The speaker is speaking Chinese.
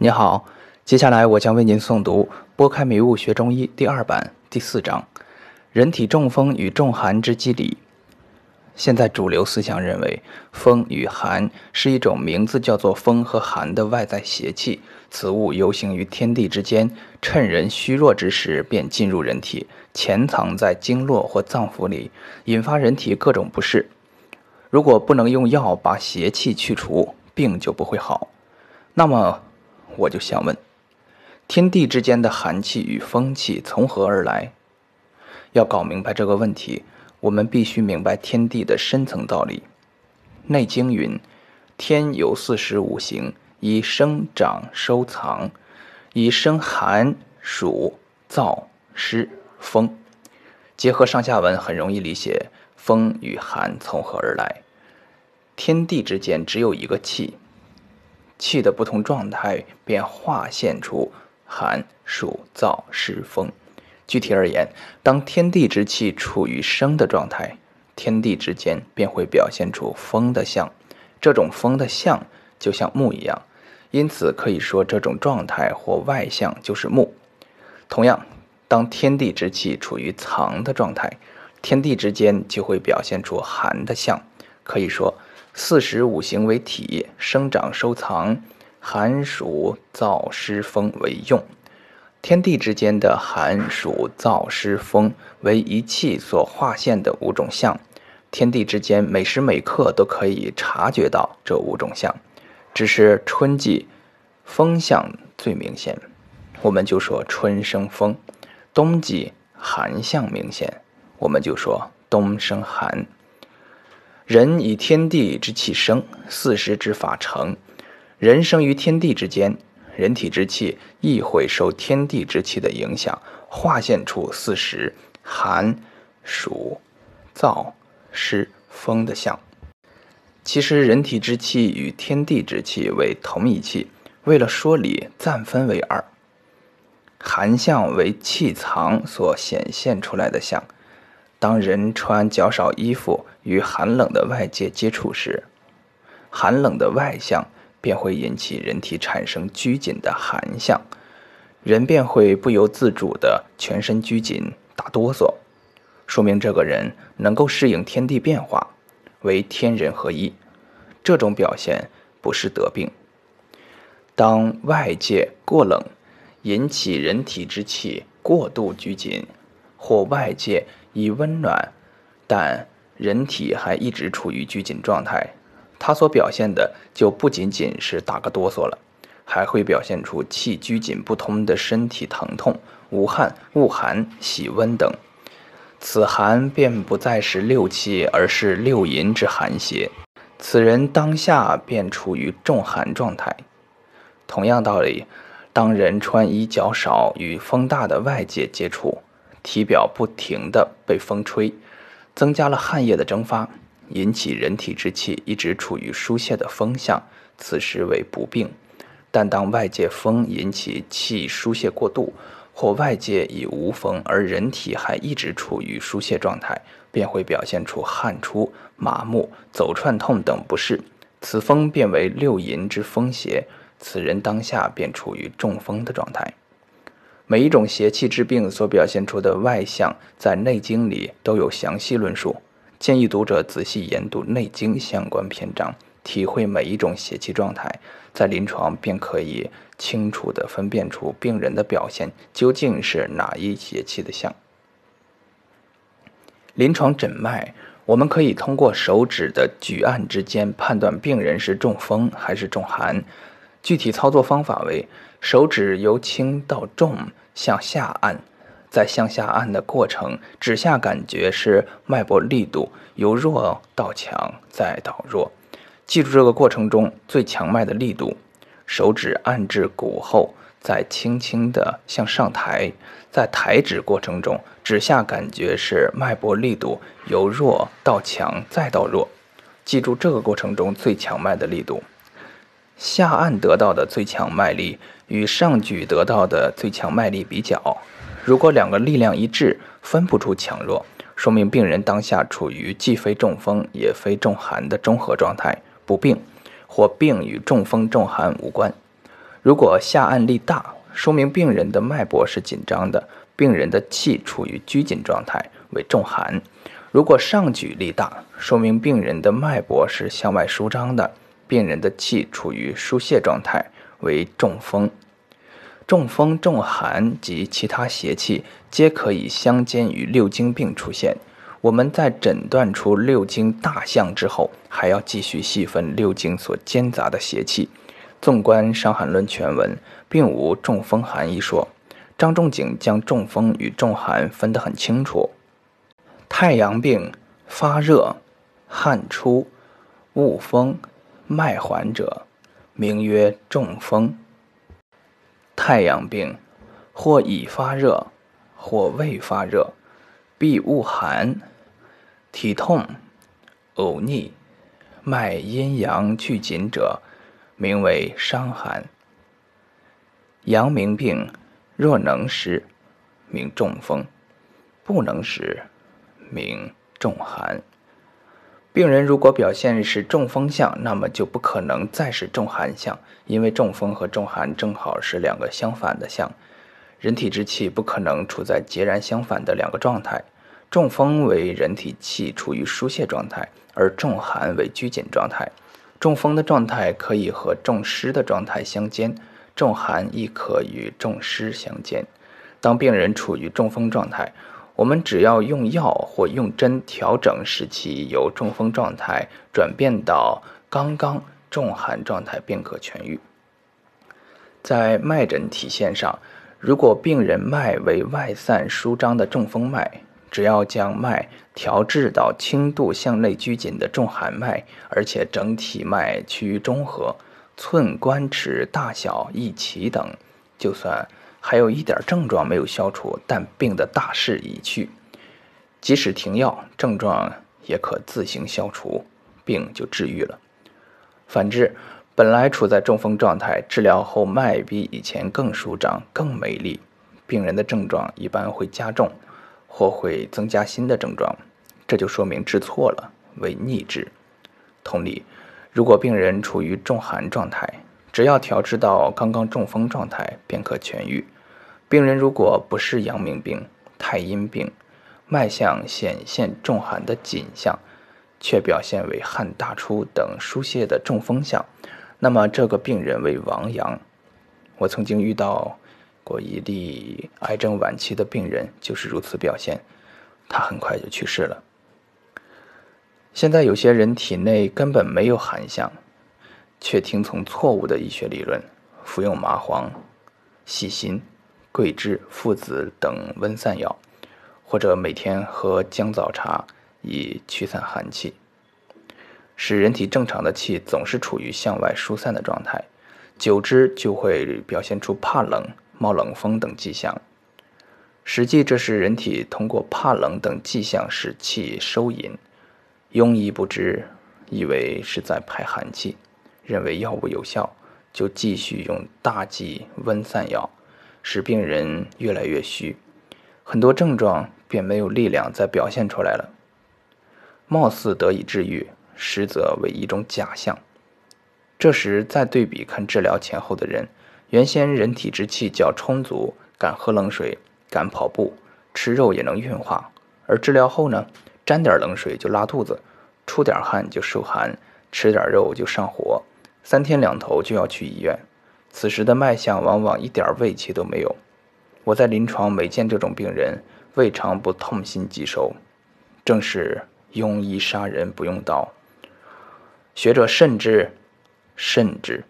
你好，接下来我将为您诵读《拨开迷雾学中医》第二版第四章：人体中风与中寒之机理。现在主流思想认为，风与寒是一种名字叫做风和寒的外在邪气，此物游行于天地之间，趁人虚弱之时便进入人体，潜藏在经络或脏腑里，引发人体各种不适。如果不能用药把邪气去除，病就不会好。那么，我就想问：天地之间的寒气与风气从何而来？要搞明白这个问题，我们必须明白天地的深层道理。《内经》云：“天有四时五行，以生长收藏，以生寒暑燥湿风。”结合上下文，很容易理解风与寒从何而来。天地之间只有一个气。气的不同状态便化现出寒、暑、燥、湿、风。具体而言，当天地之气处于生的状态，天地之间便会表现出风的象。这种风的象就像木一样，因此可以说这种状态或外象就是木。同样，当天地之气处于藏的状态，天地之间就会表现出寒的象。可以说。四时五行为体，生长收藏，寒暑燥湿风为用。天地之间的寒暑燥湿风为一气所化现的五种象。天地之间每时每刻都可以察觉到这五种象，只是春季风象最明显，我们就说春生风；冬季寒象明显，我们就说冬生寒。人以天地之气生，四时之法成。人生于天地之间，人体之气亦会受天地之气的影响，化现出四时寒、暑、燥、湿、风的象。其实，人体之气与天地之气为同一气，为了说理，暂分为二。寒象为气藏所显现出来的象。当人穿较少衣服与寒冷的外界接触时，寒冷的外象便会引起人体产生拘谨的寒象，人便会不由自主的全身拘谨、打哆嗦，说明这个人能够适应天地变化，为天人合一。这种表现不是得病。当外界过冷，引起人体之气过度拘谨，或外界。以温暖，但人体还一直处于拘谨状态，它所表现的就不仅仅是打个哆嗦了，还会表现出气拘谨不通的身体疼痛、无汗、恶寒、喜温等。此寒便不再是六气，而是六淫之寒邪。此人当下便处于重寒状态。同样道理，当人穿衣较少，与风大的外界接触。体表不停地被风吹，增加了汗液的蒸发，引起人体之气一直处于疏泄的风向，此时为不病。但当外界风引起气疏泄过度，或外界已无风，而人体还一直处于疏泄状态，便会表现出汗出、麻木、走串痛等不适。此风变为六淫之风邪，此人当下便处于中风的状态。每一种邪气之病所表现出的外象，在《内经》里都有详细论述。建议读者仔细研读《内经》相关篇章，体会每一种邪气状态，在临床便可以清楚地分辨出病人的表现究竟是哪一邪气的象。临床诊脉，我们可以通过手指的举按之间判断病人是中风还是中寒。具体操作方法为：手指由轻到重向下按，在向下按的过程，指下感觉是脉搏力度由弱到强再到弱。记住这个过程中最强脉的力度。手指按至骨后，再轻轻地向上抬，在抬指过程中，指下感觉是脉搏力度由弱到强再到弱。记住这个过程中最强脉的力度。下按得到的最强脉力与上举得到的最强脉力比较，如果两个力量一致，分不出强弱，说明病人当下处于既非中风也非中寒的中和状态，不病，或病与中风、中寒无关。如果下按力大，说明病人的脉搏是紧张的，病人的气处于拘紧状态，为重寒；如果上举力大，说明病人的脉搏是向外舒张的，病人的气处于疏泄状态，为中风。中风、中寒及其他邪气，皆可以相间于六经病出现。我们在诊断出六经大象之后，还要继续细分六经所兼杂的邪气。纵观《伤寒论》全文，并无中风寒一说。张仲景将中风与中寒分得很清楚。太阳病发热、汗出、恶风、脉缓者，名曰中风。太阳病，或已发热，或未发热，必恶寒，体痛、呕逆，脉阴阳俱紧者，名为伤寒。阳明病，若能食，名中风；不能食，名中寒。病人如果表现是中风象，那么就不可能再是重寒象，因为中风和重寒正好是两个相反的象，人体之气不可能处在截然相反的两个状态。中风为人体气处于疏泄状态，而重寒为拘紧状态。中风的状态可以和中湿的状态相间，重寒亦可与重湿相间。当病人处于中风状态，我们只要用药或用针调整，使其由中风状态转变到刚刚重寒状态，便可痊愈。在脉诊体现上，如果病人脉为外散舒张的中风脉，只要将脉调治到轻度向内拘谨的重寒脉，而且整体脉趋于中和，寸关尺大小一齐等，就算。还有一点症状没有消除，但病的大势已去，即使停药，症状也可自行消除，病就治愈了。反之，本来处在中风状态，治疗后脉比以前更舒张、更美丽，病人的症状一般会加重，或会增加新的症状，这就说明治错了，为逆治。同理，如果病人处于重寒状态，只要调治到刚刚中风状态，便可痊愈。病人如果不是阳明病、太阴病，脉象显现重寒的紧象，却表现为汗大出等疏泄的中风象，那么这个病人为亡阳。我曾经遇到过一例癌症晚期的病人，就是如此表现，他很快就去世了。现在有些人体内根本没有寒象。却听从错误的医学理论，服用麻黄、细辛、桂枝、附子等温散药，或者每天喝姜枣茶以驱散寒气，使人体正常的气总是处于向外疏散的状态，久之就会表现出怕冷、冒冷风等迹象。实际这是人体通过怕冷等迹象使气收引，庸医不知，以为是在排寒气。认为药物有效，就继续用大剂温散药，使病人越来越虚，很多症状便没有力量再表现出来了。貌似得以治愈，实则为一种假象。这时再对比看治疗前后的人，原先人体之气较充足，敢喝冷水，敢跑步，吃肉也能运化；而治疗后呢，沾点冷水就拉肚子，出点汗就受寒，吃点肉就上火。三天两头就要去医院，此时的脉象往往一点胃气都没有。我在临床每见这种病人，未尝不痛心疾首。正是庸医杀人不用刀，学者慎之，慎之。